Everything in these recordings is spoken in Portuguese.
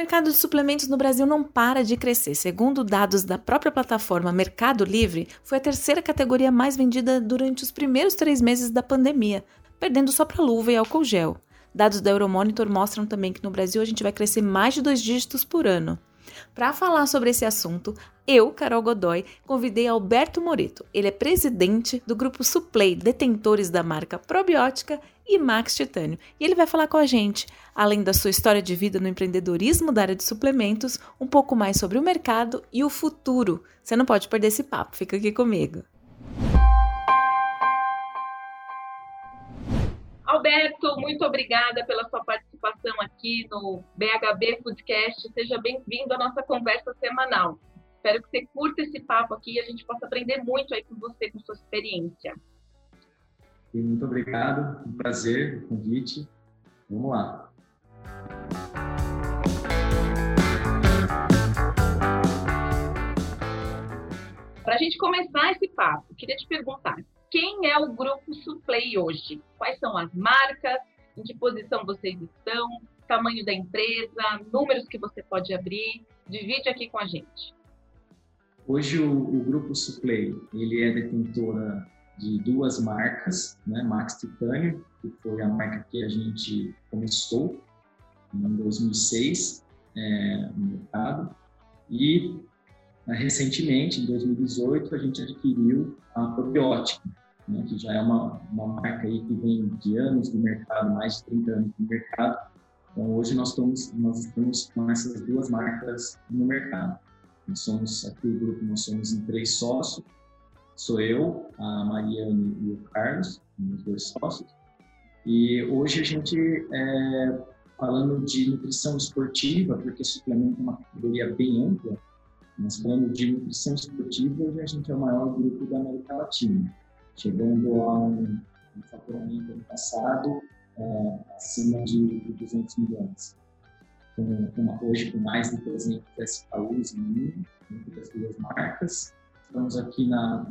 mercado de suplementos no Brasil não para de crescer. Segundo dados da própria plataforma Mercado Livre, foi a terceira categoria mais vendida durante os primeiros três meses da pandemia, perdendo só para luva e álcool gel. Dados da Euromonitor mostram também que no Brasil a gente vai crescer mais de dois dígitos por ano. Para falar sobre esse assunto, eu, Carol Godoy, convidei Alberto Moreto. Ele é presidente do grupo Suplay, detentores da marca Probiótica e Max Titânio. E ele vai falar com a gente, além da sua história de vida no empreendedorismo da área de suplementos, um pouco mais sobre o mercado e o futuro. Você não pode perder esse papo, fica aqui comigo. Alberto, muito obrigada pela sua participação aqui no BHB Foodcast. Seja bem-vindo à nossa conversa semanal. Espero que você curta esse papo aqui e a gente possa aprender muito aí com você, com sua experiência. Muito obrigado, um prazer, o convite. Vamos lá. Para a gente começar esse papo, queria te perguntar: quem é o grupo Suplay hoje? Quais são as marcas? Em que posição vocês estão? Tamanho da empresa? Números que você pode abrir? Divide aqui com a gente. Hoje o, o grupo Suplay ele é detentora de duas marcas, né? Max Titânio, que foi a marca que a gente começou em 2006 é, no mercado, e né, recentemente, em 2018, a gente adquiriu a Probiótica, né, que já é uma, uma marca aí que vem de anos no mercado, mais de 30 anos no mercado. Então, hoje nós estamos, nós estamos com essas duas marcas no mercado. Nós somos, aqui o grupo, nós somos em três sócios, sou eu, a Mariane e o Carlos, os dois sócios. E hoje a gente, é, falando de nutrição esportiva, porque suplemento é uma categoria bem ampla, mas falando de nutrição esportiva, hoje a gente é o maior grupo da América Latina, chegando a um, um faturamento ano passado é, acima de, de 200 milhões. Com, com hoje com mais de 300 SKUs no mundo, entre as duas marcas, Estamos aqui na,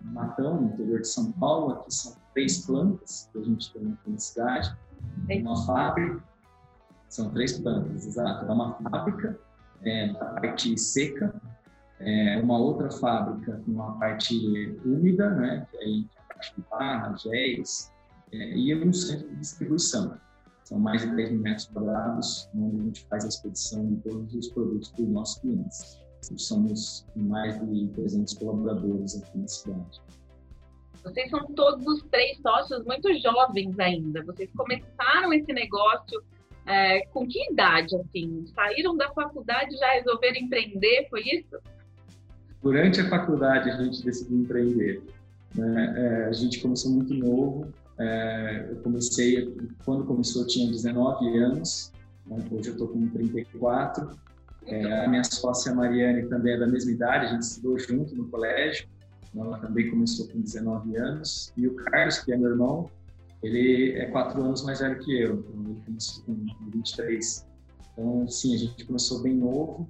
Matão, no interior de São Paulo. Aqui são três plantas que a gente tem aqui na cidade. Uma fábrica, são três plantas, exato. É uma fábrica é, da parte seca, é, uma outra fábrica com uma parte úmida, né, que aí a parte de barra, géis, é, e um centro de distribuição. São mais de 10 mil metros quadrados, onde a gente faz a expedição de todos os produtos para os nossos clientes. Somos mais de 300 colaboradores aqui na cidade. Vocês são todos os três sócios muito jovens ainda. Vocês começaram esse negócio é, com que idade, assim? Saíram da faculdade e já resolveram empreender, foi isso? Durante a faculdade a gente decidiu empreender. Né? É, a gente começou muito novo. É, eu comecei, quando começou eu tinha 19 anos, né? hoje eu estou com 34. É, a minha sócia Mariane também é da mesma idade, a gente estudou junto no colégio. Ela também começou com 19 anos. E o Carlos, que é meu irmão, ele é quatro anos mais velho que eu, então ele começou com 23. Então, sim, a gente começou bem novo,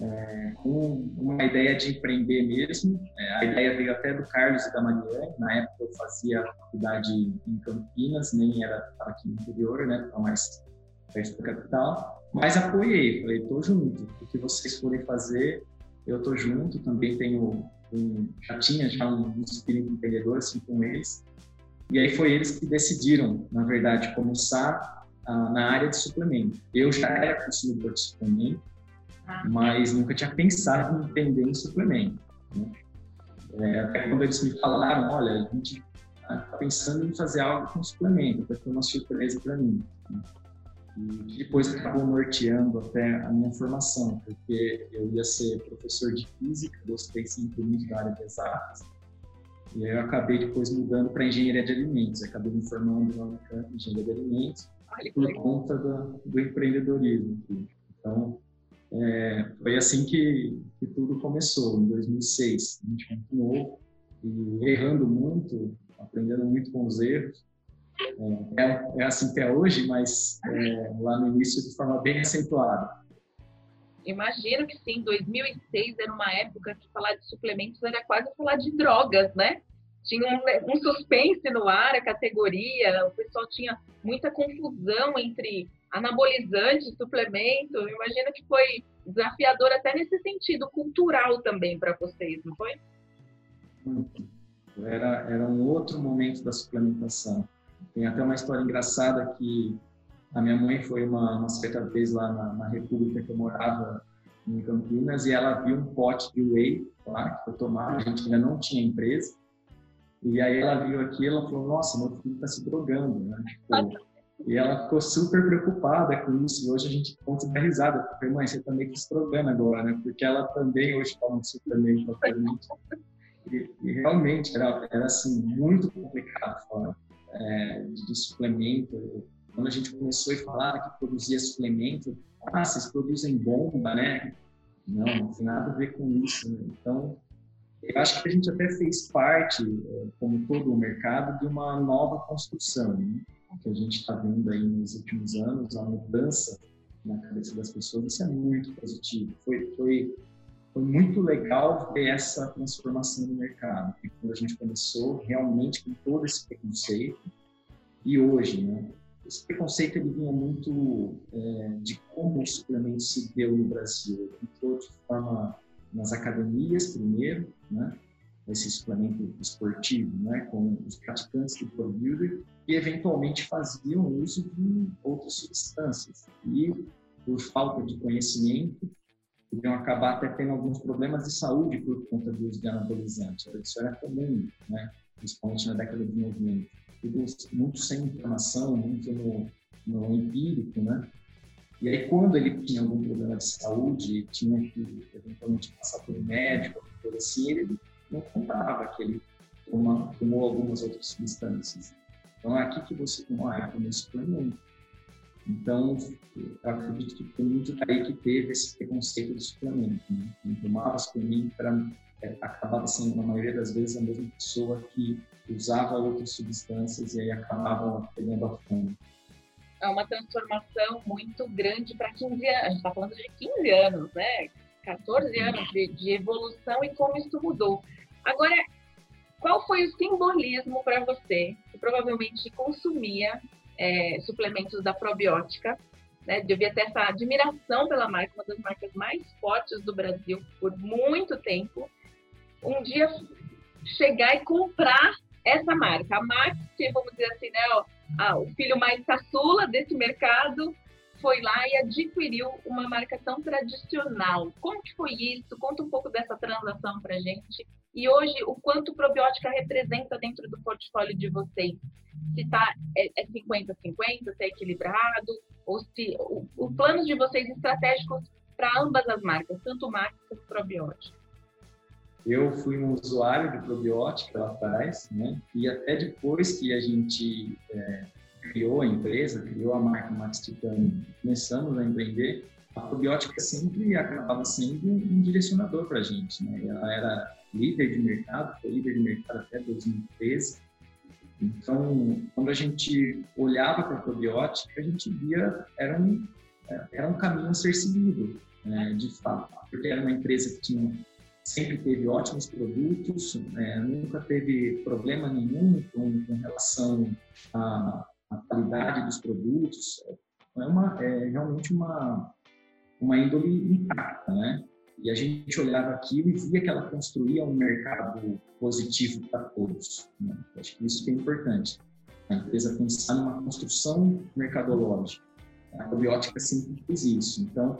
é, com uma ideia de empreender mesmo. É, a ideia veio até do Carlos e da Mariane. Na época eu fazia faculdade em Campinas, nem era aqui no interior, né? Estava mais perto da capital. Mas apoiei, falei, tô junto. O que vocês forem fazer, eu tô junto. Também tenho, um, já tinha já um, um espírito empreendedor assim com eles. E aí foi eles que decidiram, na verdade, começar ah, na área de suplemento. Eu já era consumidor de suplemento, mas nunca tinha pensado em empreender em suplemento. Né? É, até quando eles me falaram, olha, a gente está pensando em fazer algo com suplemento, foi uma surpresa para mim. Né? E depois acabou norteando até a minha formação, porque eu ia ser professor de física, gostei sempre muito da área de exatas, e aí eu acabei depois mudando para engenharia de alimentos, acabei me formando na Unicamp em engenharia de alimentos por conta do, do empreendedorismo. Então, é, foi assim que, que, tudo começou, em 2006, a gente novo, e errando muito, aprendendo muito com os erros, é, é assim que é hoje, mas é, lá no início de forma bem acentuada. Imagino que sim, 2006 era uma época que falar de suplementos era quase falar de drogas, né? tinha um, um, suspense no ar, a categoria, o pessoal tinha muita confusão entre anabolizante, suplemento. Imagino que foi desafiador até nesse sentido cultural também para vocês, não foi? Era, era um outro momento da suplementação. Tem até uma história engraçada que a minha mãe foi uma, uma certa vez lá na, na República que eu morava em Campinas e ela viu um pote de whey lá que foi tomar. A gente ainda não tinha empresa. E aí ela viu aquilo e falou: Nossa, meu filho está se drogando. Né? Tipo, e ela ficou super preocupada com isso. E hoje a gente conta da risada. Porque, mãe, você também tá se drogando agora, né? Porque ela também hoje toma um suplemento. E, e, realmente era, era assim, muito complicado falar é, de, suplemento. Quando a gente começou a falar que produzia suplemento, ah, vocês produzem bomba, né? Não, não tem nada a ver com isso. Né? Então, eu acho que a gente até fez parte, é, como todo o mercado, de uma nova construção, né? que a gente está vendo aí nos últimos anos, a mudança na cabeça das pessoas, isso é muito positivo. Foi, foi, foi muito legal ver essa transformação no mercado, e quando a gente começou realmente com todo esse preconceito, e hoje, né? Esse preconceito ele vinha muito é, de como o suplemento se deu no Brasil. Entrou de forma nas academias primeiro, né? esse suplemento esportivo, né? com os praticantes do bodybuilder, que eventualmente faziam uso de outras substâncias. E, por falta de conhecimento, podiam acabar até tendo alguns problemas de saúde por conta do uso de anabolizantes. Isso era comum, né? principalmente na década de 90. Tudo muito sem informação, muito no, no empírico, né? E aí, quando ele tinha algum problema de saúde, tinha que eventualmente passar por um médico, coisa assim, ele não contava que ele tomou, algumas outras substâncias. Então, é aqui que você tomou a água nesse suplemento. Então, eu acredito que foi muito daí que teve esse preconceito do suplemento. Né? Quem tomava suplemento era, é, acabava sendo, na maioria das vezes, a mesma pessoa que usava outras substâncias e aí acabava pegando a fome é uma transformação muito grande para 15 anos. A gente está falando de 15 anos, né? 14 anos de, de, evolução e como isso mudou. Agora, qual foi o simbolismo para você, que provavelmente consumia é, suplementos da probiótica, né? Devia ter essa admiração pela marca, uma das marcas mais fortes do Brasil por muito tempo. Um dia chegar e comprar essa marca, a Max, vamos dizer assim, né? Ó, o filho mais caçula desse mercado foi lá e adquiriu uma marca tão tradicional. Como que foi isso? Conta um pouco dessa transação para gente. E hoje, o quanto probiótica representa dentro do portfólio de vocês? Se tá, é 50-50, é se é equilibrado, ou se o, o plano de vocês estratégicos para ambas as marcas, tanto marca quanto probiótica. Eu fui um usuário de probiótica lá atrás, né? E até depois que a gente é, criou a empresa, criou a marca Max Titânio, começamos a empreender, a probiótica sempre acabava sendo um direcionador para a gente, né? Ela era líder de mercado, foi líder de mercado até 2013. Então, quando a gente olhava para a probiótica, a gente via era um era um caminho a ser seguido, né, de fato, porque era uma empresa que tinha sempre teve ótimos produtos, né? nunca teve problema nenhum com, com relação à, à, qualidade dos produtos. É, uma, é realmente uma, uma índole intacta, né? E a gente olhava aquilo e via que ela construía um mercado positivo para todos. Né? Acho que isso que é importante. A empresa pensar numa construção mercadológica. A probiótica sempre fez isso. Então,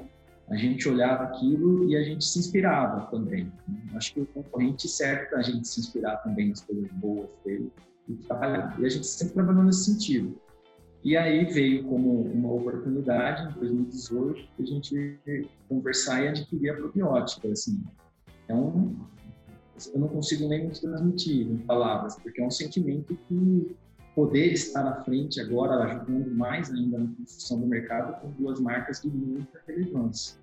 a gente olhava aquilo e a gente se inspirava também. Acho que o concorrente serve para a gente se inspirar também nas coisas boas dele e trabalhar. E a gente sempre trabalhou nesse sentido. E aí veio como uma oportunidade, em 2018, a gente conversar e adquirir a probiótica. Assim, um, eu não consigo nem transmitir em palavras, porque é um sentimento que poder estar à frente agora, ajudando mais ainda na construção do mercado com duas marcas de muita relevância.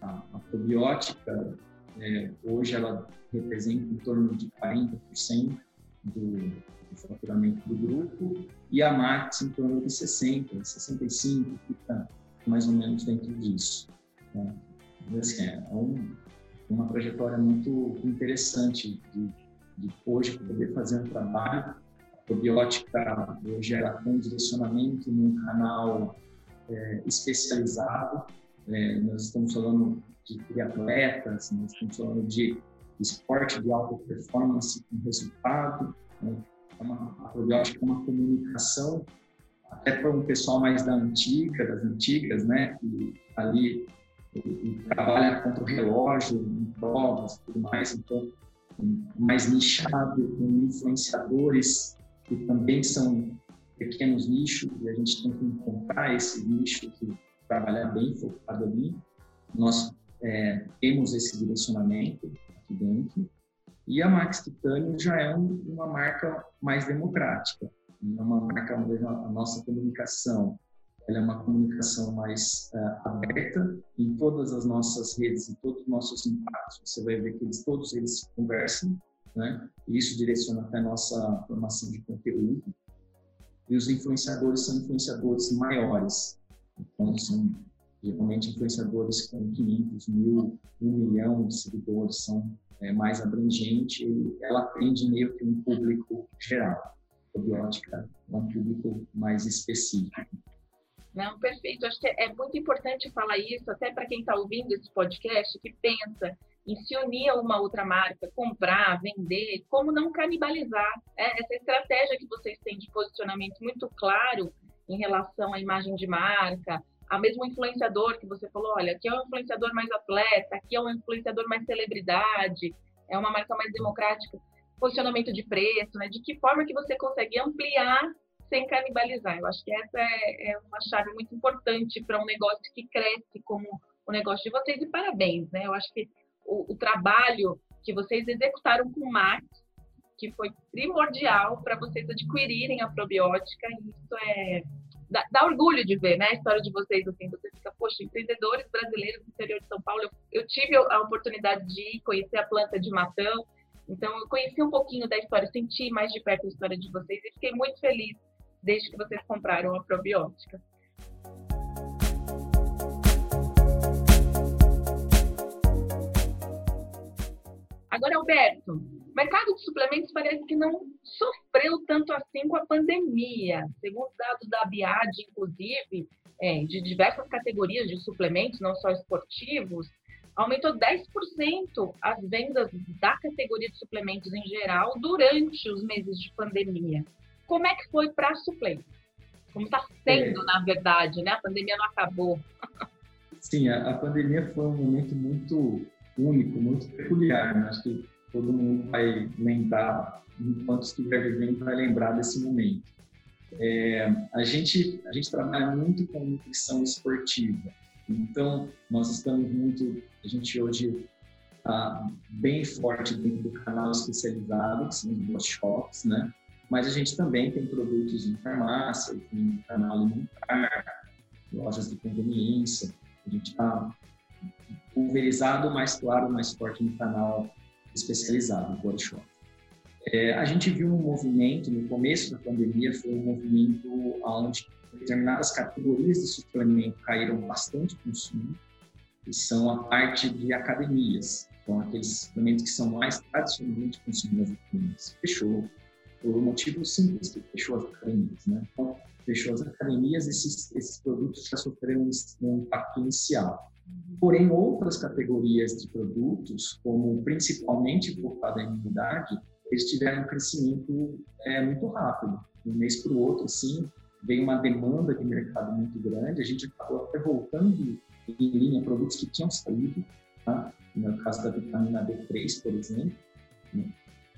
A, a probiótica, é, hoje, ela representa em torno de 40% do, do faturamento do grupo e a Max em torno de 60%, 65%, fica mais ou menos dentro disso. Né? Assim, é um, uma trajetória muito interessante de de hoje poder fazer um trabalho. A probiótica tem um direcionamento num canal é, especializado. É, nós estamos falando de triatletas, nós estamos falando de esporte de alta performance com resultado. Né? Uma, a probiótica é uma comunicação até para um pessoal mais da antiga, das antigas, né, que ali trabalha contra o relógio, em provas, tudo mais, então mais nichado, com influenciadores que também são pequenos nichos e a gente tem que encontrar esse nicho que trabalhar bem focado ali. Nós é, temos esse direcionamento aqui dentro e a Max Titânio já é um, uma marca mais democrática, é uma marca onde a nossa comunicação ela é uma comunicação mais uh, aberta em todas as nossas redes, em todos os nossos impactos. Você vai ver que eles, todos eles conversam, né? E isso direciona até a nossa formação de conteúdo. E os influenciadores são influenciadores maiores. Então, são geralmente influenciadores com 500 mil, 1 milhão de seguidores, são é, mais abrangente ela atende meio que um público geral. A biótica é um público mais específico. Não, perfeito. Acho que é muito importante falar isso, até para quem está ouvindo esse podcast, que pensa em se unir a uma outra marca, comprar, vender, como não canibalizar. É, essa estratégia que vocês têm de posicionamento muito claro em relação à imagem de marca, a mesmo influenciador que você falou, olha, aqui é um influenciador mais atleta, aqui é um influenciador mais celebridade, é uma marca mais democrática, posicionamento de preço, né? De que forma que você consegue ampliar sem canibalizar. Eu acho que essa é, é uma chave muito importante para um negócio que cresce como o negócio de vocês e parabéns, né? Eu acho que o, o trabalho que vocês executaram com o Max, que foi primordial para vocês adquirirem a probiótica, e isso é dá, dá, orgulho de ver, né, a história de vocês assim, você fica, poxa, empreendedores brasileiros do interior de São Paulo, eu, eu tive a oportunidade de ir conhecer a planta de Matão, então eu conheci um pouquinho da história, senti mais de perto a história de vocês e fiquei muito feliz desde que vocês compraram a probiótica. Agora, Alberto, mercado de suplementos parece que não sofreu tanto assim com a pandemia. Segundo dados da Biad, inclusive, é, de diversas categorias de suplementos, não só esportivos, aumentou 10% as vendas da categoria de suplementos em geral durante os meses de pandemia. Como é que foi para a Suplay? Como está sendo, é. na verdade, né? A pandemia não acabou. Sim, a, a, pandemia foi um momento muito único, muito peculiar. Né? Acho que todo mundo vai lembrar, enquanto estiver vivendo, vai lembrar desse momento. É, a, gente, a gente trabalha muito com nutrição esportiva. Então, nós estamos muito, a gente hoje está bem forte dentro do canal especializado, que são os workshops, né? mas a gente também tem produtos em farmácia, em canal alimentar, lojas de conveniência. A gente está pulverizado, mais claro, mais forte no canal especializado, no body shop. É, a gente viu um movimento no começo da pandemia, foi um movimento onde determinadas categorias de suplemento caíram bastante consumo, que são a parte de academias. Então, aqueles suplementos que são mais tradicionalmente consumidos nas. Fechou, por um motivo simples, que fechou as academias, né? Então, fechou as academias, esses, esses produtos já sofreram um impacto inicial. Porém, outras categorias de produtos, como principalmente focado em imunidade, eles tiveram um crescimento é, muito rápido. De um mês para o outro, assim, veio uma demanda de mercado muito grande. A gente acabou até voltando em linha produtos que tinham saído, tá? no caso da vitamina B3, por exemplo. Né?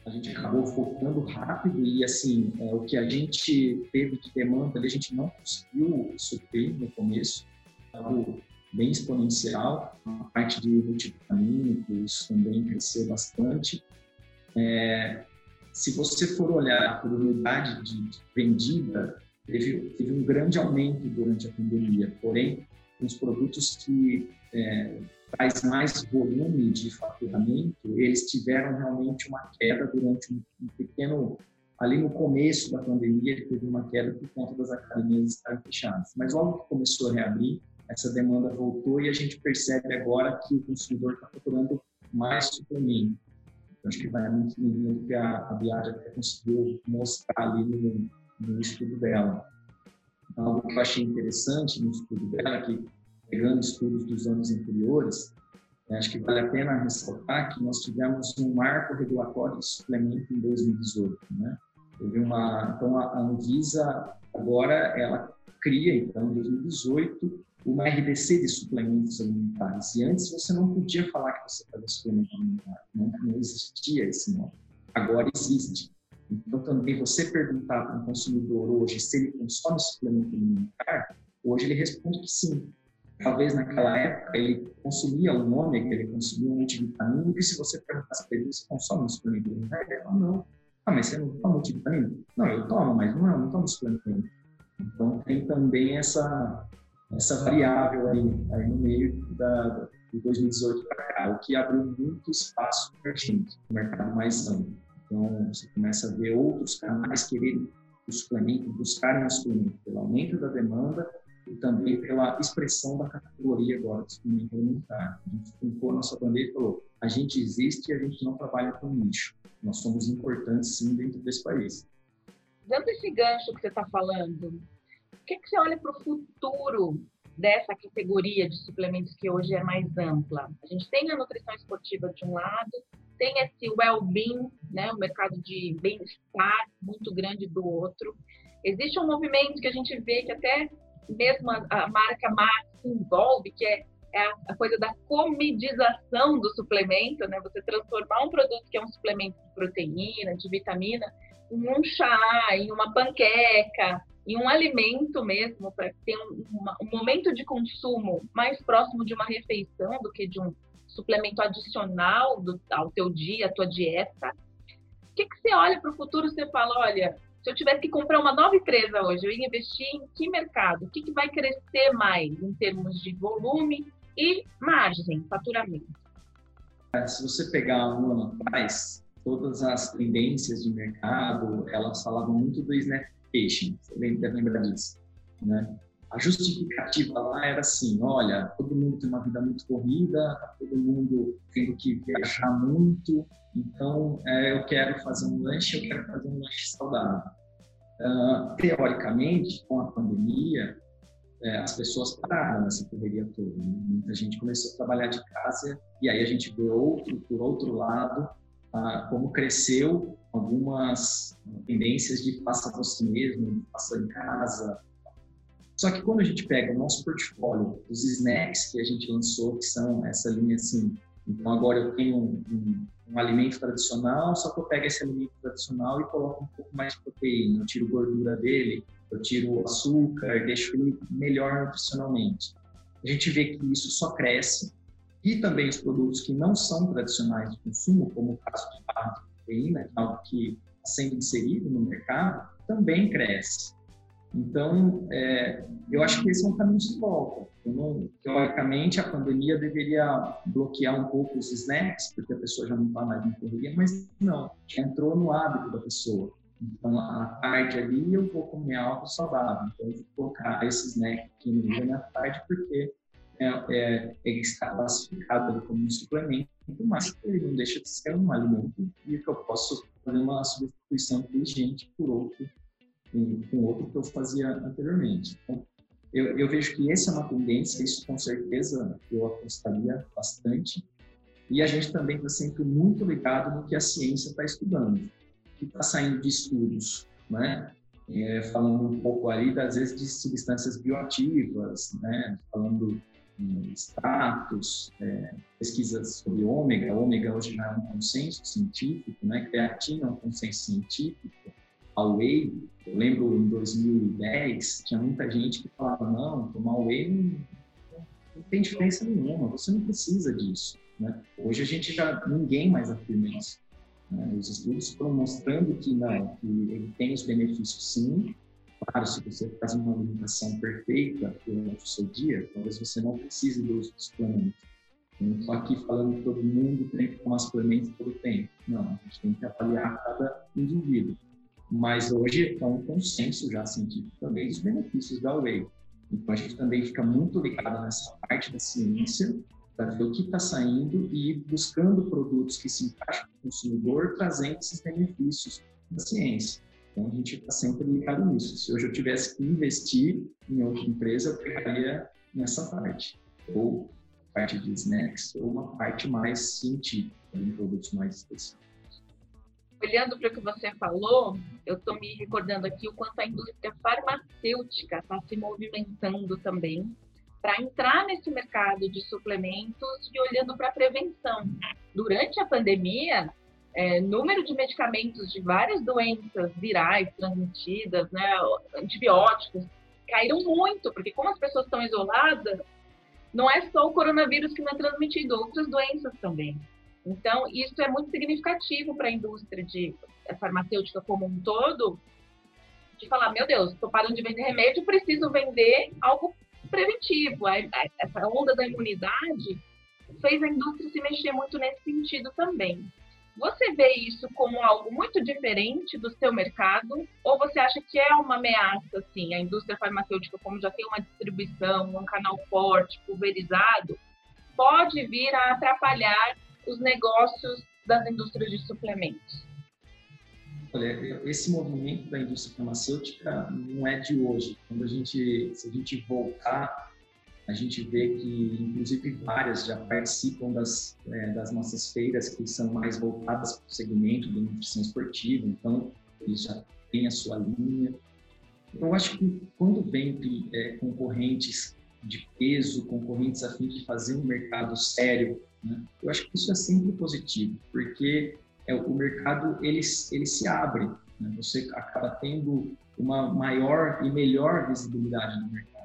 a gente acabou focando rápido e assim é, o que a gente teve de demanda a gente não conseguiu suprir no começo algo bem exponencial a parte de multivitamínicos também cresceu bastante é, se você for olhar por unidade de, vendida teve, teve um grande aumento durante a pandemia porém os produtos que é, traz mais volume de faturamento, eles tiveram realmente uma queda durante um, um pequeno ali no começo da pandemia teve uma queda por conta das academias estarem fechadas. Mas logo que começou a reabrir, essa demanda voltou e a gente percebe agora que o consumidor está procurando mais suplemento. Eu acho que vai muito no que a, a Biagi até conseguiu mostrar ali no, no estudo dela. Algo que eu achei interessante no estudo dela, que pegando estudos dos anos anteriores, acho que vale a pena ressaltar que nós tivemos um marco regulatório de suplemento em 2018, né? Teve uma, então a Anvisa agora ela cria então em 2018 uma RDC de suplementos alimentares. E antes você não podia falar que você fazia suplemento alimentar, não, não existia esse nome. Agora existe. Então também você perguntar para um consumidor hoje se ele consome suplemento alimentar, hoje ele responde que sim. Talvez naquela época ele consumia um ômega, ele consumia um multivitamínico, e se você perguntasse para ele, você consome um suplemento alimentar? Ele fala, não. Ah, mas você não toma multivitamínico? Não, eu tomo, mas não, eu não tomo suplemento. Então tem também essa, essa variável aí, aí no meio da, de 2018 para cá, o que abriu muito espaço para a gente, no mercado mais amplo. Então você começa a ver outros canais quererem o suplemento, buscarem o suplemento pelo aumento da demanda e também pela expressão da categoria agora de suplemento alimentar. A gente colocou a nossa bandeira e falou, a gente existe e a gente não trabalha com nicho. Nós somos importantes sim dentro desse país. Dando esse gancho que você está falando, o que, que você olha para o futuro dessa categoria de suplementos que hoje é mais ampla? A gente tem a nutrição esportiva de um lado, tem esse well-being, né, o mercado de bem-estar muito grande do outro. Existe um movimento que a gente vê que até mesmo a, a marca Max envolve, que é, é a, coisa da comedização do suplemento, né? Você transformar um produto que é um suplemento de proteína, de vitamina, em um chá, em uma panqueca, em um alimento mesmo, para ter um, uma, um momento de consumo mais próximo de uma refeição do que de um suplemento adicional do, ao teu dia, à tua dieta. O que, que você olha para o futuro e você fala, olha, se eu tivesse que comprar uma nova empresa hoje, eu ia investir em que mercado? O que, que vai crescer mais em termos de volume e margem, faturamento? É, se você pegar um ano atrás, todas as tendências de mercado, elas falavam muito do snapcation, você deve lembrar disso, né? A justificativa lá era assim, olha, todo mundo tem uma vida muito corrida, tá todo mundo tendo que viajar muito, então, é, eu quero fazer um lanche, eu quero fazer um lanche saudável. Uh, teoricamente, com a pandemia, é, as pessoas pararam nessa correria toda. Né? Muita gente começou a trabalhar de casa e aí a gente vê outro, por outro lado, uh, como cresceu algumas tendências de faça você mesmo, faça em casa. Só que quando a gente pega o nosso portfólio, os snacks que a gente lançou, que são essa linha assim, então agora eu tenho um, um um alimento tradicional, só que eu pego esse alimento tradicional e coloco um pouco mais de proteína, eu tiro gordura dele, eu tiro açúcar, deixo ele melhor nutricionalmente. A gente vê que isso só cresce e também os produtos que não são tradicionais de consumo, como o caso de barra de proteína, que é algo que está sendo inserido no mercado, também cresce. Então, é, eu acho que esse é um caminho de volta. Teoricamente, a pandemia deveria bloquear um pouco os snacks, porque a pessoa já não está mais na correria, mas não, entrou no hábito da pessoa. Então, à tarde ali, eu vou comer algo saudável. Então, eu vou colocar esse snack aqui no dia na tarde, porque é, é, ele está classificado como um suplemento, mas ele não deixa de ser um alimento e que eu posso fazer uma substituição inteligente por outro com outro que eu fazia anteriormente. Então, eu, eu, vejo que essa é uma tendência, isso com certeza eu apostaria bastante. E a gente também está sempre muito ligado no que a ciência está estudando, que está saindo de estudos, né? É, falando um pouco ali, das vezes, de substâncias bioativas, né? Falando em é, pesquisas sobre ômega. Ômega hoje já é um consenso científico, né? Creatina é um consenso científico a whey, eu lembro em 2010, tinha muita gente que falava, não, tomar whey não, não tem diferença nenhuma, você não precisa disso. Né? Hoje a gente já, ninguém mais afirma isso. Né? Os estudos estão mostrando que não, que ele tem os benefícios sim, Claro, se você faz uma alimentação perfeita durante o seu dia, talvez você não precise do uso de suplementos. Eu não estou aqui falando que todo mundo tem que tomar suplementos todo tempo. Não, a gente tem que avaliar cada indivíduo mas hoje é um consenso já científico também dos benefícios da whey. Então a gente também fica muito ligado nessa parte da ciência para ver o que está saindo e ir buscando produtos que se encaixam no consumidor, trazendo esses benefícios da ciência. Então, a gente está sempre ligado nisso. Se hoje eu tivesse que investir em outra empresa, eu pegaria nessa parte. Ou parte de snacks, ou uma parte mais científica, em produtos mais específicos. Olhando para o que você falou, eu estou me recordando aqui o quanto a indústria farmacêutica está se movimentando também para entrar nesse mercado de suplementos e olhando para a prevenção. Durante a pandemia, é, número de medicamentos de várias doenças virais transmitidas, né, antibióticos, caíram muito, porque como as pessoas estão isoladas, não é só o coronavírus que não é transmitido, outras doenças também. Então, isso é muito significativo para a indústria de farmacêutica como um todo, de falar, meu Deus, estou parando de vender remédio, preciso vender algo preventivo. Essa onda da imunidade fez a indústria se mexer muito nesse sentido também. Você vê isso como algo muito diferente do seu mercado ou você acha que é uma ameaça, assim, a indústria farmacêutica, como já tem uma distribuição, um canal forte, pulverizado, pode vir a atrapalhar os negócios das indústrias de suplementos? Olha, esse movimento da indústria farmacêutica não é de hoje. Quando a gente, se a gente voltar a gente vê que, inclusive, várias já participam das, é, das nossas feiras que são mais voltadas para o segmento da nutrição esportiva, então, eles já têm a sua linha. Eu acho que quando vem é, concorrentes de peso, concorrentes a fim de fazer um mercado sério, né, eu acho que isso é sempre positivo, porque é, o mercado ele, ele se abre, né, você acaba tendo uma maior e melhor visibilidade no mercado.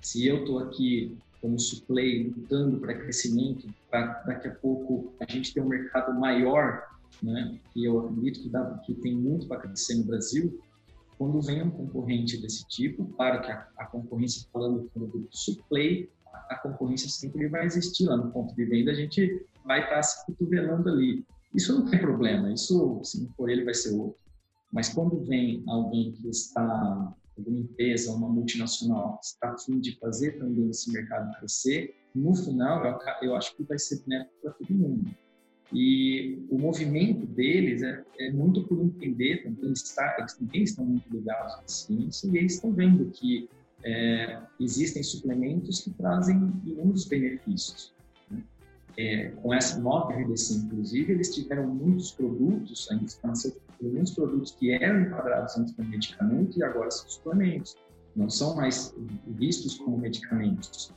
Se eu estou aqui como suplay lutando para crescimento, para daqui a pouco a gente ter um mercado maior, né, que eu acredito que, dá, que tem muito para crescer no Brasil, quando vem um concorrente desse tipo, claro que a, a concorrência falando do suplay, a, a concorrência sempre vai existir lá no ponto de venda, a gente vai estar tá se cotovelando ali. Isso não tem problema, isso se não for ele vai ser outro. Mas quando vem alguém que está alguma empresa, uma multinacional está a fim de fazer também esse mercado crescer, no final eu, acho que vai ser benéfico para todo mundo. E o movimento deles é, é, muito por entender também, está, eles também estão muito ligados à ciência e eles estão vendo que é, existem suplementos que trazem inúmeros benefícios. Né? É, com essa nova RDC, inclusive, eles tiveram muitos produtos, a indústria muitos produtos que eram enquadrados antes como medicamento e agora são suplementos. Não são mais vistos como medicamentos.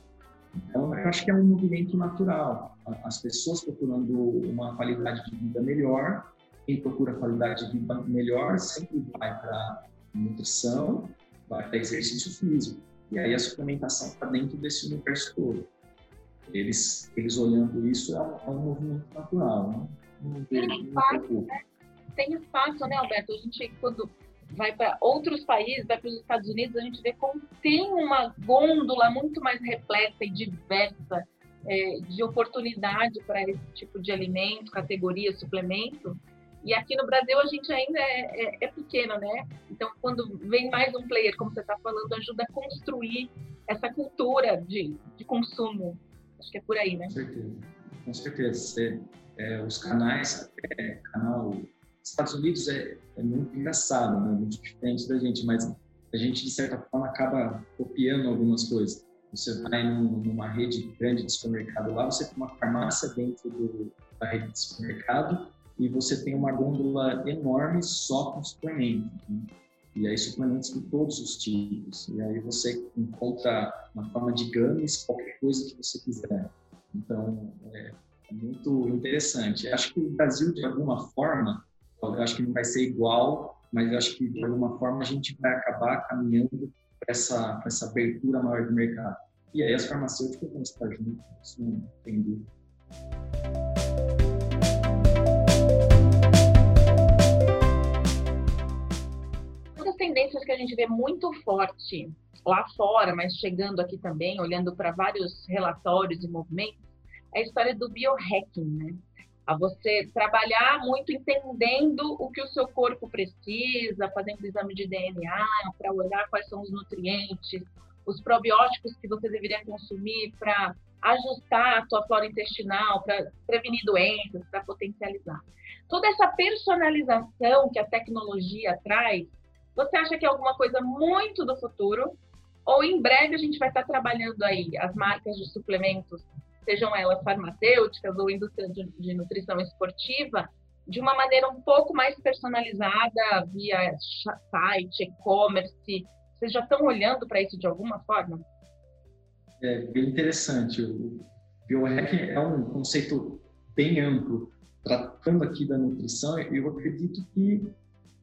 Então, eu acho que é um movimento natural. As pessoas procurando uma qualidade de vida melhor, quem procura qualidade de vida melhor sempre vai para nutrição, vai para exercício físico. E aí a suplementação está dentro desse universo todo. Eles, eles olhando isso é um, é um movimento natural. Né? Não, não, não, não tem espaço, né, Alberto? A gente, quando vai para outros países, vai para os Estados Unidos, a gente vê como tem uma gôndola muito mais repleta e diversa é, de oportunidade para esse tipo de alimento, categoria, suplemento. E aqui no Brasil a gente ainda é, é, é pequeno, né? Então, quando vem mais um player, como você está falando, ajuda a construir essa cultura de, de consumo. Acho que é por aí, né? Com certeza. Com certeza. É, os canais, é, canal Estados Unidos é, é muito engraçado, né? muito diferente da gente, mas a gente, de certa forma, acaba copiando algumas coisas. Você vai num, numa rede grande de supermercado lá, você tem uma farmácia dentro do, da rede de supermercado e você tem uma gôndola enorme só com suplementos. Né? E aí suplementos de todos os tipos. E aí você encontra uma forma de games, qualquer coisa que você quiser. Então, é, é muito interessante. Acho que o Brasil, de alguma forma, eu acho que não vai ser igual, mas acho que de alguma forma a gente vai acabar caminhando para essa, essa abertura maior do mercado. E aí as farmacêuticas vão estar juntas, isso não tem dúvida. Uma das tendências que a gente vê muito forte lá fora, mas chegando aqui também, olhando para vários relatórios e movimentos, é a história do biohacking, né? A você trabalhar muito entendendo o que o seu corpo precisa, fazendo exame de DNA para olhar quais são os nutrientes, os probióticos que você deveria consumir para ajustar a tua flora intestinal, para prevenir doenças, para potencializar. Toda essa personalização que a tecnologia traz, você acha que é alguma coisa muito do futuro? Ou em breve a gente vai estar trabalhando aí as marcas de suplementos, sejam elas farmacêuticas ou indústria de, de nutrição esportiva, de uma maneira um pouco mais personalizada via site, e-commerce? Vocês já estão olhando para isso de alguma forma? É bem interessante. O biohacking é um conceito bem amplo. Tratando aqui da nutrição, eu acredito que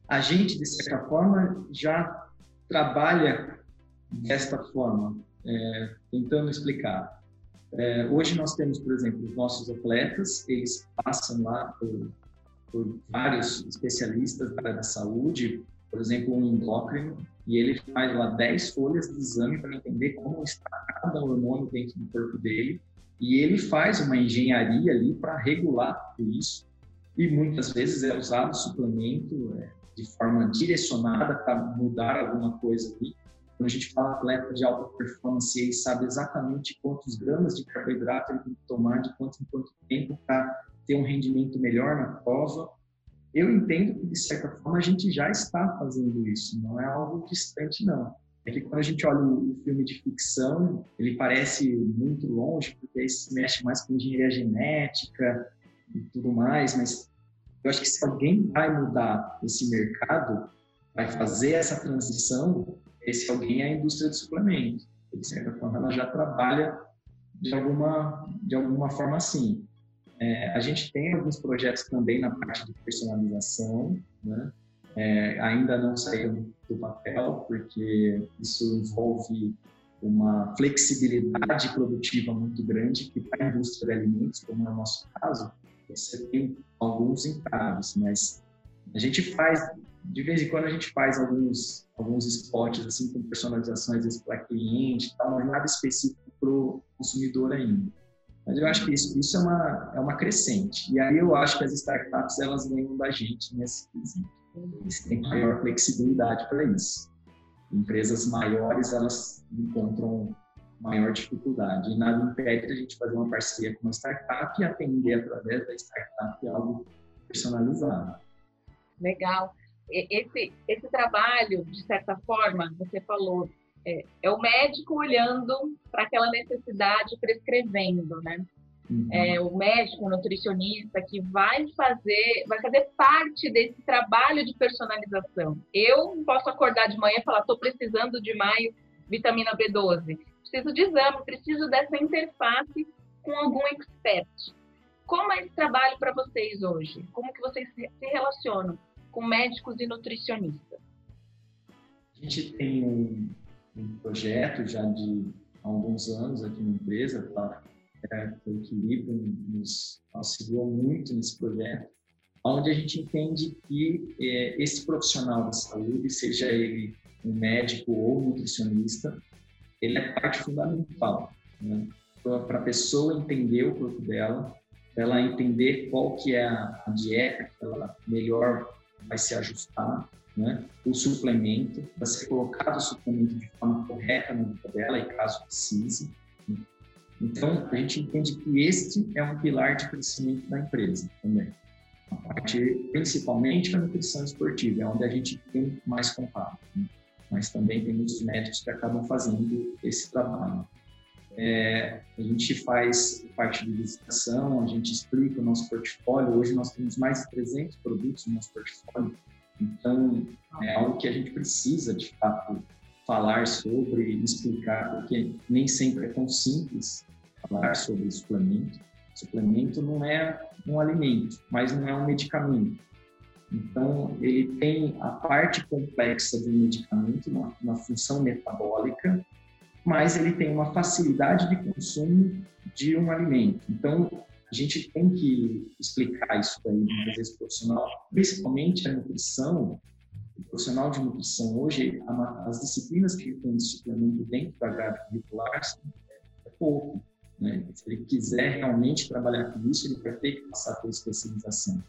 a gente, de certa forma, já trabalha desta forma, é, tentando explicar. É, hoje nós temos, por exemplo, os nossos atletas, eles passam lá por, por vários especialistas da área da saúde, por exemplo, um endócrino, e ele faz lá 10 folhas de exame para entender como está cada hormônio dentro do corpo dele, e ele faz uma engenharia ali para regular tudo isso, e muitas vezes é usado suplemento é, de forma direcionada para mudar alguma coisa ali. Quando a gente fala atleta de alta performance, ele sabe exatamente quantos gramas de carboidrato ele tem que tomar, de quanto em quanto tempo para ter um rendimento melhor na prova. Eu entendo que, de certa forma, a gente já está fazendo isso, não é algo distante, não. É que quando a gente olha o filme de ficção, ele parece muito longe, porque aí se mexe mais com engenharia genética e tudo mais, mas eu acho que se alguém vai mudar esse mercado, vai fazer essa transição, esse alguém é a indústria de suplemento. De certa forma, ela já trabalha de alguma, de alguma forma assim. É, a gente tem alguns projetos também na parte de personalização, né? É, ainda não saíram do papel, porque isso envolve uma flexibilidade produtiva muito grande que para a indústria de alimentos, como é o nosso caso, você tem alguns entraves, mas a gente faz, de vez em quando a gente faz alguns, alguns spots assim com personalizações para cliente, tal, mas nada específico para o consumidor ainda. Mas eu acho que isso, isso é, uma, é uma crescente. E aí eu acho que as startups elas ganham da gente nesse quesito. Eles têm maior flexibilidade para isso. Empresas maiores elas encontram maior dificuldade. E nada impede a gente fazer uma parceria com uma startup e atender através da startup algo personalizado. Legal. Esse, esse trabalho, de certa forma, você falou, é, é o médico olhando para aquela necessidade, prescrevendo, né? Uhum. É, o médico, o nutricionista que vai fazer, vai fazer parte desse trabalho de personalização. Eu posso acordar de manhã e falar, estou precisando de mais vitamina B12 preciso de exame, preciso dessa interface com algum expert. Como é esse trabalho para vocês hoje? Como que vocês se relacionam com médicos e nutricionistas? A gente tem um, um projeto já de alguns anos aqui na empresa, tá? É, o equilíbrio nos auxiliou muito nesse projeto, onde a gente entende que é, esse profissional da saúde, seja ele um médico ou nutricionista, ele é parte fundamental né? para a pessoa entender o corpo dela, ela entender qual que é a dieta que ela melhor vai se ajustar, né? o suplemento, para ser colocado o suplemento de forma correta na vida dela e caso precise. Então, a gente entende que este é um pilar de crescimento da empresa também. A parte, principalmente a nutrição esportiva, é onde a gente tem mais contato. Né? mas também tem muitos médicos que acabam fazendo esse trabalho. É, a gente faz parte de visitação, a gente explica o nosso portfólio. Hoje nós temos mais de 300 produtos no nosso portfólio, então é algo que a gente precisa, de fato, falar sobre explicar, porque nem sempre é tão simples falar sobre suplemento. Suplemento não é um alimento, mas não é um medicamento. Então, ele tem a parte complexa do medicamento na função metabólica, mas ele tem uma facilidade de consumo de um alimento. Então, a gente tem que explicar isso aí muitas vezes profissional, principalmente a nutrição. O profissional de nutrição hoje, as disciplinas que ele tem de suplemento dentro da grade curricular é pouco. Né? Se ele quiser realmente trabalhar com isso, ele vai ter que passar por especialização.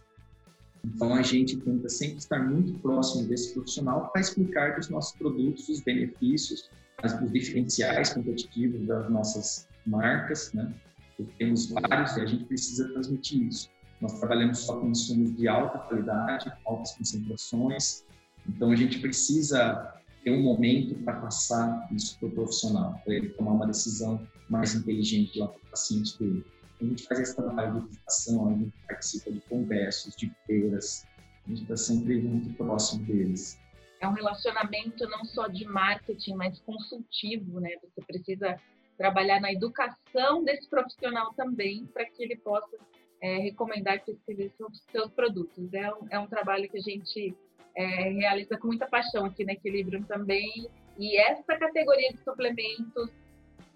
Então, a gente tenta sempre estar muito próximo desse profissional para explicar dos nossos produtos, os benefícios, os diferenciais competitivos das nossas marcas, né? Temos vários e a gente precisa transmitir isso. Nós trabalhamos só com insumos de alta qualidade, altas concentrações, então a gente precisa ter um momento para passar isso para o profissional, para ele tomar uma decisão mais inteligente lá para o paciente dele. A gente faz esse trabalho de educação, a gente participa de conversas, de feiras, a gente está sempre muito próximo deles. É um relacionamento não só de marketing, mas consultivo, né? Você precisa trabalhar na educação desse profissional também, para que ele possa é, recomendar e prescrever seus, seus produtos. É um, é um trabalho que a gente é, realiza com muita paixão aqui na Equilibrium também. E essa categoria de suplementos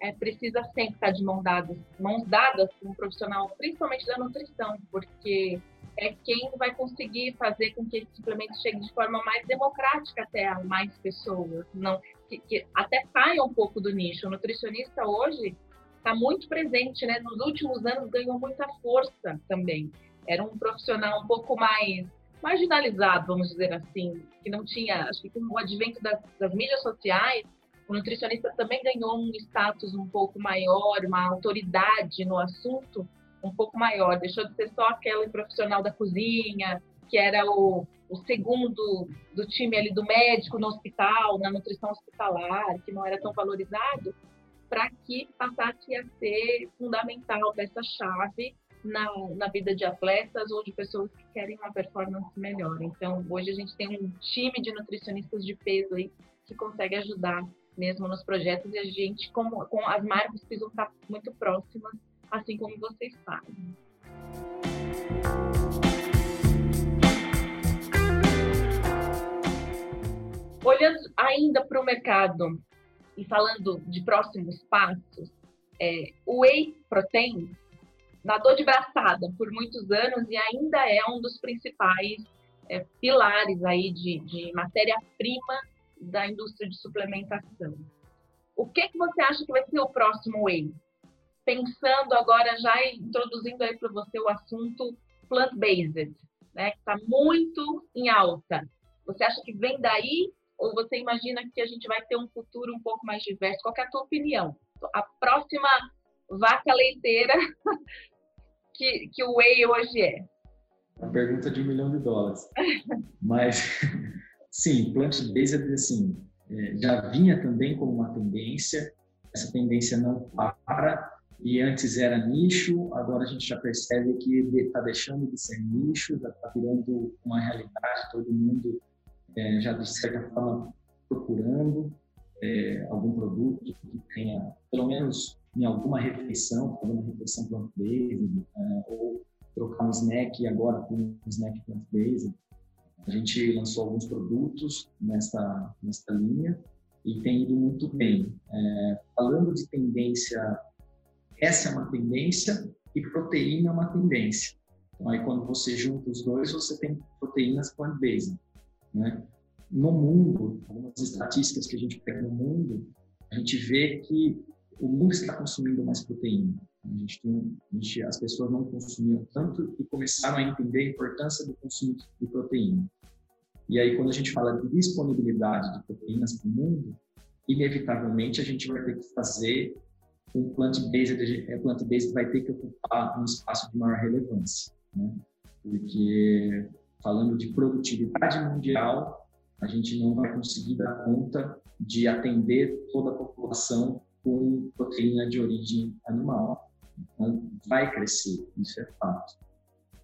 é, precisa sempre estar de mãos dadas, mãos dadas com um profissional, principalmente da nutrição, porque é quem vai conseguir fazer com que esse suplemento chegue de forma mais democrática até a mais pessoas, não que, que até saia um pouco do nicho. O nutricionista hoje está muito presente, né? Nos últimos anos ganhou muita força também. Era um profissional um pouco mais marginalizado, vamos dizer assim, que não tinha, acho que com o advento das, das mídias sociais, o nutricionista também ganhou um status um pouco maior, uma autoridade no assunto um pouco maior, deixou de ser só aquele profissional da cozinha, que era o, o segundo do time ali do médico no hospital, na nutrição hospitalar, que não era tão valorizado, para que passasse a ser fundamental, peça-chave na, na vida de atletas ou de pessoas que querem uma performance melhor. Então, hoje a gente tem um time de nutricionistas de peso aí que consegue ajudar mesmo nos projetos e a gente, como, com as marcas, precisam estar muito próximas, assim como vocês fazem. Olhando ainda para o mercado e falando de próximos passos, é, o whey protein nadou de braçada por muitos anos e ainda é um dos principais é, pilares aí de, de matéria-prima da indústria de suplementação. O que, que você acha que vai ser o próximo whey? Pensando agora, já introduzindo aí para você o assunto plant-based, né, que está muito em alta. Você acha que vem daí ou você imagina que a gente vai ter um futuro um pouco mais diverso? Qual é a tua opinião? A próxima vaca leiteira que, que o whey hoje é? Uma pergunta de um milhão de dólares. Mas, sim, plant-based, assim, é, já vinha também como uma tendência, essa tendência não para, e antes era nicho, agora a gente já percebe que está deixando de ser nicho, está virando uma realidade, todo mundo é, já de certa forma procurando é, algum produto que tenha, pelo menos em alguma refeição, fazer uma refeição plant-based, é, ou trocar um snack agora com um snack plant-based. A gente lançou alguns produtos nessa, nessa linha e tem ido muito bem. É, falando de tendência, essa é uma tendência e proteína é uma tendência. Então, aí quando você junta os dois, você tem proteínas plant-based. Né? No mundo, algumas estatísticas que a gente pega no mundo, a gente vê que o mundo está consumindo mais proteína. A gente a gente, as pessoas não consumiam tanto e começaram a entender a importância do consumo de proteína. E aí, quando a gente fala de disponibilidade de proteínas para o mundo, inevitavelmente a gente vai ter que fazer um plant-based, é, plant-based vai ter que ocupar um espaço de maior relevância, né? Porque falando de produtividade mundial, a gente não vai conseguir dar conta de atender toda a população com proteína de origem animal. Então, vai crescer, isso é fato.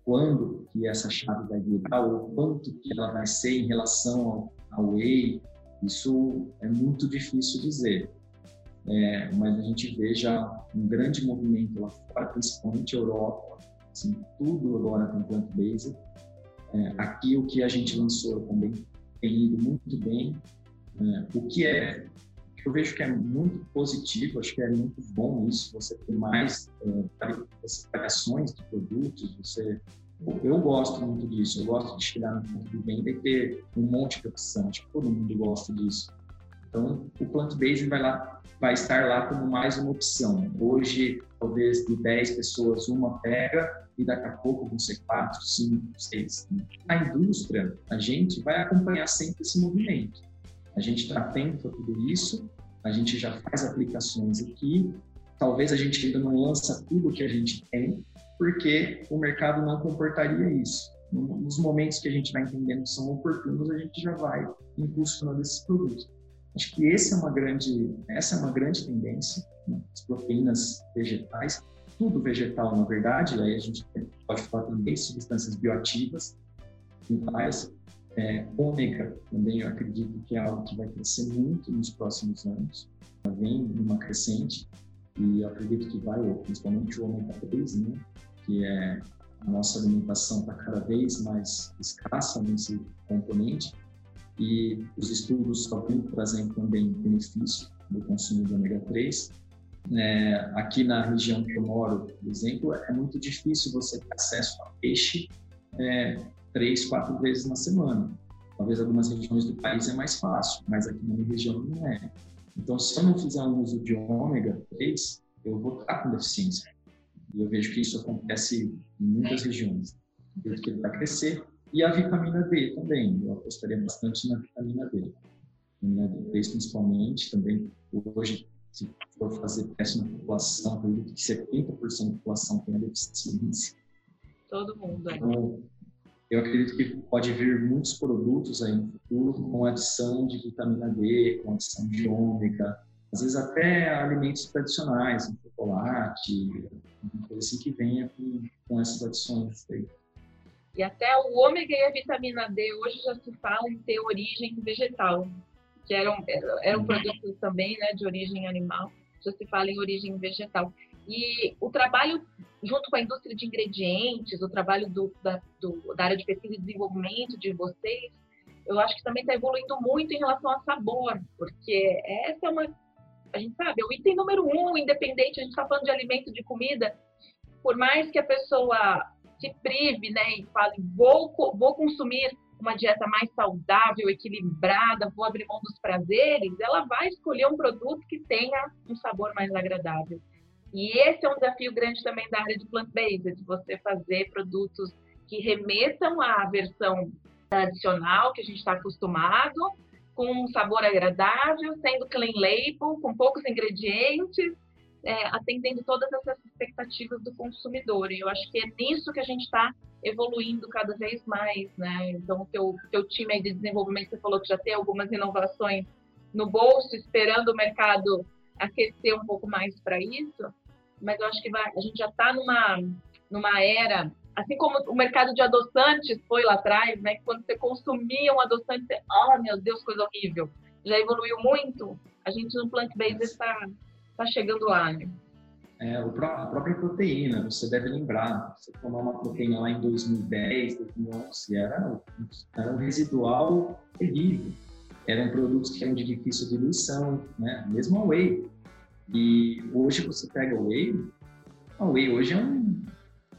Quando que essa chave vai virar ou quanto que ela vai ser em relação ao whey, isso é muito difícil dizer. É, mas a gente vê já um grande movimento lá fora, principalmente Europa, assim, tudo agora tem plant-based. É, aqui o que a gente lançou também tem ido muito bem. Né? O que é eu vejo que é muito positivo, acho que é muito bom isso, você ter mais é, variações de produtos, você eu gosto muito disso, eu gosto de chegar no ponto de venda e ter um monte de opção, todo mundo gosta disso. Então, o plant-based vai, lá, vai estar lá como mais uma opção. Hoje, talvez de 10 pessoas, uma pega e daqui a pouco vão ser 4, 5, 6. Na indústria, a gente vai acompanhar sempre esse movimento. A gente está atento a tudo isso, a gente já faz aplicações aqui talvez a gente ainda não lança tudo que a gente tem, porque o mercado não comportaria isso. Nos momentos que a gente vai entendendo que são oportunos, a gente já vai impulsionando esses produtos. Acho que essa é uma grande, essa é uma grande tendência, né? as proteínas vegetais, tudo vegetal, na verdade, aí a gente pode falar também de substâncias bioativas, várias, é, ômega também eu acredito que é algo que vai crescer muito nos próximos anos, vem numa crescente, e eu acredito que vai, principalmente o ômega 3, né, que é a nossa alimentação está cada vez mais escassa nesse componente, e os estudos estão trazendo também benefício do consumo de ômega 3. É, aqui na região que eu moro, por exemplo, é muito difícil você ter acesso a peixe é, três, quatro vezes na semana. Talvez algumas regiões do país é mais fácil, mas aqui na minha região não é. Então, se eu não fizer um uso de ômega 3, eu vou estar com deficiência. E eu vejo que isso acontece em muitas regiões. Desde que ele vai crescer, e a vitamina D também, eu apostaria bastante na vitamina D. Vitamina D3 principalmente, também hoje, se for fazer teste na população, acredito que 70% da população tem a deficiência. Todo mundo. Então, eu acredito que pode vir muitos produtos aí no futuro com adição de vitamina D, com adição de ômega, às vezes até alimentos tradicionais, um chocolate, uma coisa assim que venha com, com essas adições aí. E até o ômega e a vitamina D hoje já se fala em ter origem vegetal, que eram, eram produtos também né, de origem animal, já se fala em origem vegetal. E o trabalho, junto com a indústria de ingredientes, o trabalho do, da, do, da área de pesquisa e desenvolvimento de vocês, eu acho que também está evoluindo muito em relação a sabor, porque essa é uma. A gente sabe, é o item número um, independente, a gente está falando de alimento, de comida, por mais que a pessoa se prive, né, e fale, vou, vou consumir uma dieta mais saudável, equilibrada, vou abrir mão dos prazeres, ela vai escolher um produto que tenha um sabor mais agradável. E esse é um desafio grande também da área de plant-based, você fazer produtos que remetam à versão tradicional que a gente está acostumado, com um sabor agradável, sendo clean label, com poucos ingredientes, é, atendendo todas essas expectativas do consumidor. E eu acho que é nisso que a gente está evoluindo cada vez mais, né? Então, o teu, teu time de desenvolvimento, você falou que já tem algumas inovações no bolso, esperando o mercado aquecer um pouco mais para isso, mas eu acho que vai, a gente já está numa, numa era, assim como o mercado de adoçantes foi lá atrás, né? Quando você consumia um adoçante, você, oh meu Deus, coisa horrível. Já evoluiu muito. A gente no plant-based está está chegando lá, né? É, a própria proteína, você deve lembrar, você tomar uma proteína lá em 2010, 2011, era, era um residual terrível. Eram produtos que eram de difícil diluição, né? mesmo a whey. E hoje você pega o whey, a whey hoje é um,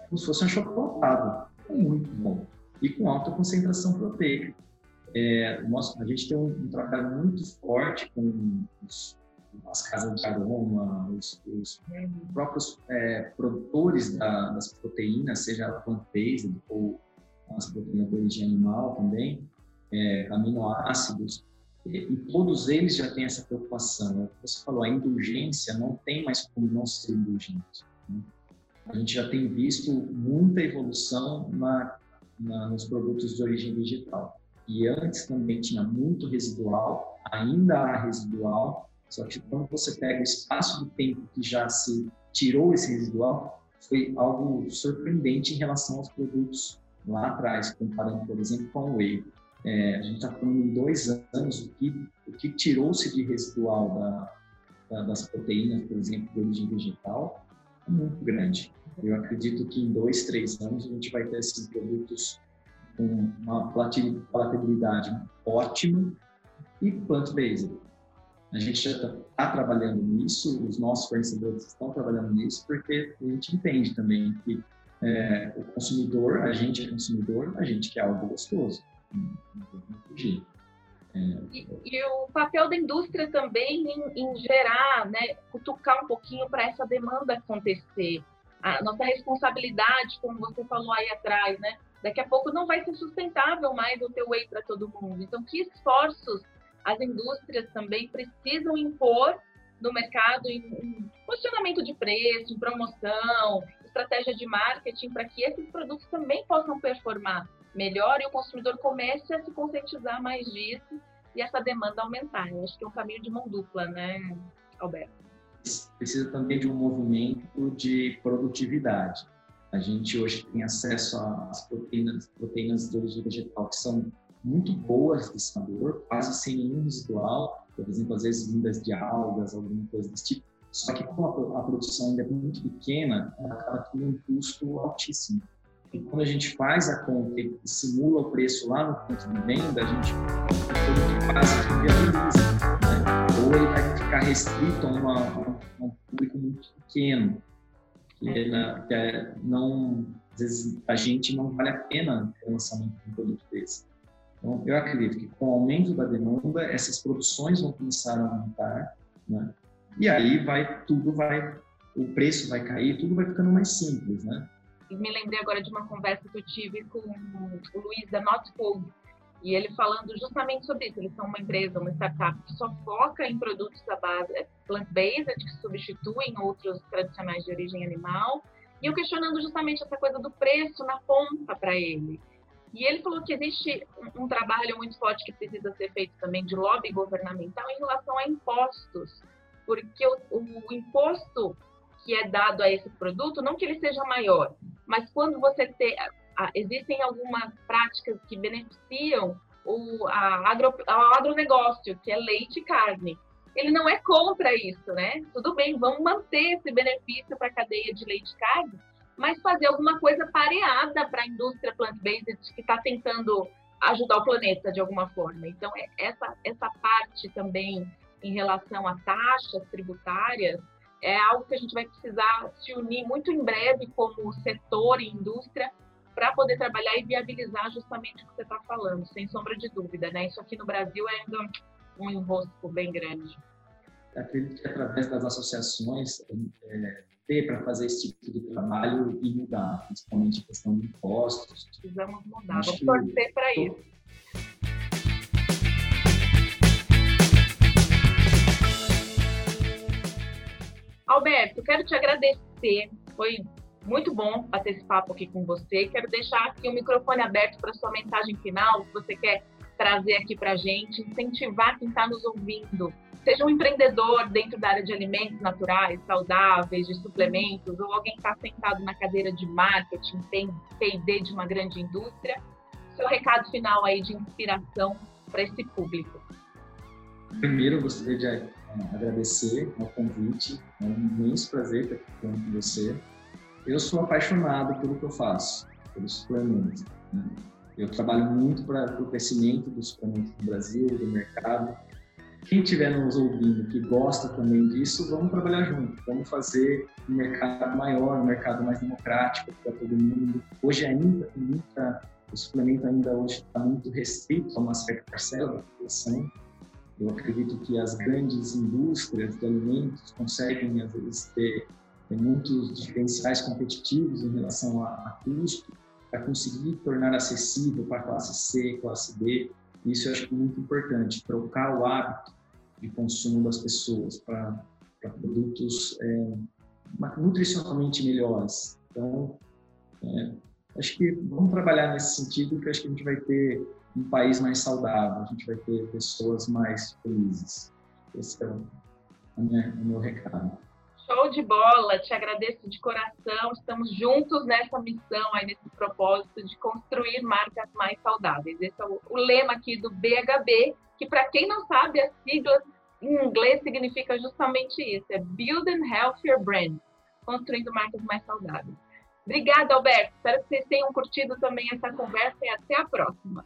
como se fosse um chocolatado, é muito bom e com alta concentração proteica. É, nossa, a gente tem um, um trabalho muito forte com os as casas de aroma, os, os próprios é, produtores da, das proteínas, seja plant-based ou as proteínas de origem animal também, é, aminoácidos, e, e, todos eles já têm essa preocupação. É você falou, a indulgência não tem mais como não ser indulgente. Né? A gente já tem visto muita evolução na, na, nos produtos de origem vegetal. E antes também tinha muito residual, ainda há residual, só que quando você pega o espaço do tempo que já se tirou esse residual, foi algo surpreendente em relação aos produtos lá atrás, comparando, por exemplo, com o whey. É, a gente está falando em dois anos o que, o que tirou-se de residual da, da, das proteínas, por exemplo, de origem vegetal, é muito grande. Eu acredito que em dois, três anos a gente vai ter esses produtos com uma palatabilidade ótima e plant-based. A gente já está tá trabalhando nisso, os nossos fornecedores estão trabalhando nisso, porque a gente entende também que é, o consumidor, a gente é consumidor, a gente quer algo gostoso. É, e, e, o papel da indústria também em, em gerar, né, cutucar um pouquinho para essa demanda acontecer. A nossa responsabilidade, como você falou aí atrás, né? Daqui a pouco não vai ser sustentável mais o teu whey para todo mundo. Então, que esforços as indústrias também precisam impor no mercado em posicionamento de preço, promoção, estratégia de marketing para que esses produtos também possam performar melhor e o consumidor comece a se conscientizar mais disso e essa demanda aumentar. Eu acho que é um caminho de mão dupla, né, Alberto? Precisa também de um movimento de produtividade. A gente hoje tem acesso às proteínas, proteínas de origem vegetal que são muito boas de sabor, quase sem nenhum residual, por exemplo, às vezes vindas de algas, alguma coisa desse tipo. Só que como a, produção ainda é muito pequena, ela acaba tendo um custo altíssimo. E quando a gente faz a conta e simula o preço lá no ponto de venda, a gente quase que viabiliza. Né? Ou ele vai ficar restrito a, uma, a um público muito pequeno, que, é, na, que é, não, às vezes a gente não vale a pena o lançamento de um produto desse. Então, eu acredito que com o aumento da demanda, essas produções vão começar a aumentar, né? e aí vai tudo vai, o preço vai cair, tudo vai ficando mais simples, né? me lembrei agora de uma conversa que eu tive com o Luiz da Not Food, e ele falando justamente sobre isso. Eles são uma empresa, uma startup que só foca em produtos da base é, plant-based, que substituem outros tradicionais de origem animal. E eu questionando justamente essa coisa do preço na ponta para ele. E ele falou que existe um, trabalho muito forte que precisa ser feito também de lobby governamental em relação a impostos, porque o, o imposto que é dado a esse produto, não que ele seja maior, mas quando você tem, existem algumas práticas que beneficiam o agro, a agronegócio, que é leite e carne. Ele não é contra isso, né? Tudo bem, vamos manter esse benefício para a cadeia de leite e carne, mas fazer alguma coisa pareada para a indústria plant-based que está tentando ajudar o planeta de alguma forma. Então, é essa, essa parte também em relação a taxas tributárias é algo que a gente vai precisar se unir muito em breve como setor e indústria para poder trabalhar e viabilizar justamente o que você está falando, sem sombra de dúvida, né? Isso aqui no Brasil é ainda um enrosco bem grande. Acredito que através das associações é, ter para fazer esse tipo de trabalho e mudar, principalmente a questão de impostos. Precisamos mudar, vamos torcer para isso. Alberto, quero te agradecer. Foi muito bom bater esse papo aqui com você. Quero deixar aqui o microfone aberto para sua mensagem final, que você quer trazer aqui para a gente, incentivar quem está nos ouvindo. Seja um empreendedor dentro da área de alimentos naturais, saudáveis, de suplementos, ou alguém que está sentado na cadeira de marketing, tem P&D de uma grande indústria. Seu recado final aí de inspiração para esse público. Primeiro, eu gostaria de eh, agradecer o convite. É um imenso prazer estar aqui com você. Eu sou apaixonado pelo que eu faço, pelos suplementos. Né? Eu trabalho muito para o crescimento dos suplementos no Brasil, do mercado. Quem estiver nos ouvindo que gosta também disso, vamos trabalhar junto. Vamos fazer um mercado maior, um mercado mais democrático para todo mundo. Hoje ainda tem muita, o suplemento ainda hoje está muito restrito a uma certa parcela da população. Eu acredito que as grandes indústrias de alimentos conseguem, às vezes, ter, ter muitos diferenciais competitivos em relação a, a custo para conseguir tornar acessível para a classe C, classe D. Isso eu acho é muito importante, trocar o hábito de consumo das pessoas para, produtos é, nutricionalmente melhores. Então, é, acho que vamos trabalhar nesse sentido que acho que a gente vai ter um país mais saudável, a gente vai ter pessoas mais felizes. Esse é o, minha, o meu recado. Show de bola, te agradeço de coração. Estamos juntos nessa missão, aí, nesse propósito de construir marcas mais saudáveis. Esse é o, o lema aqui do BHB, que para quem não sabe, a sigla em inglês significa justamente isso: é Building Healthier Brands, construindo marcas mais saudáveis. Obrigada, Alberto. Espero que vocês tenham curtido também essa conversa e até a próxima.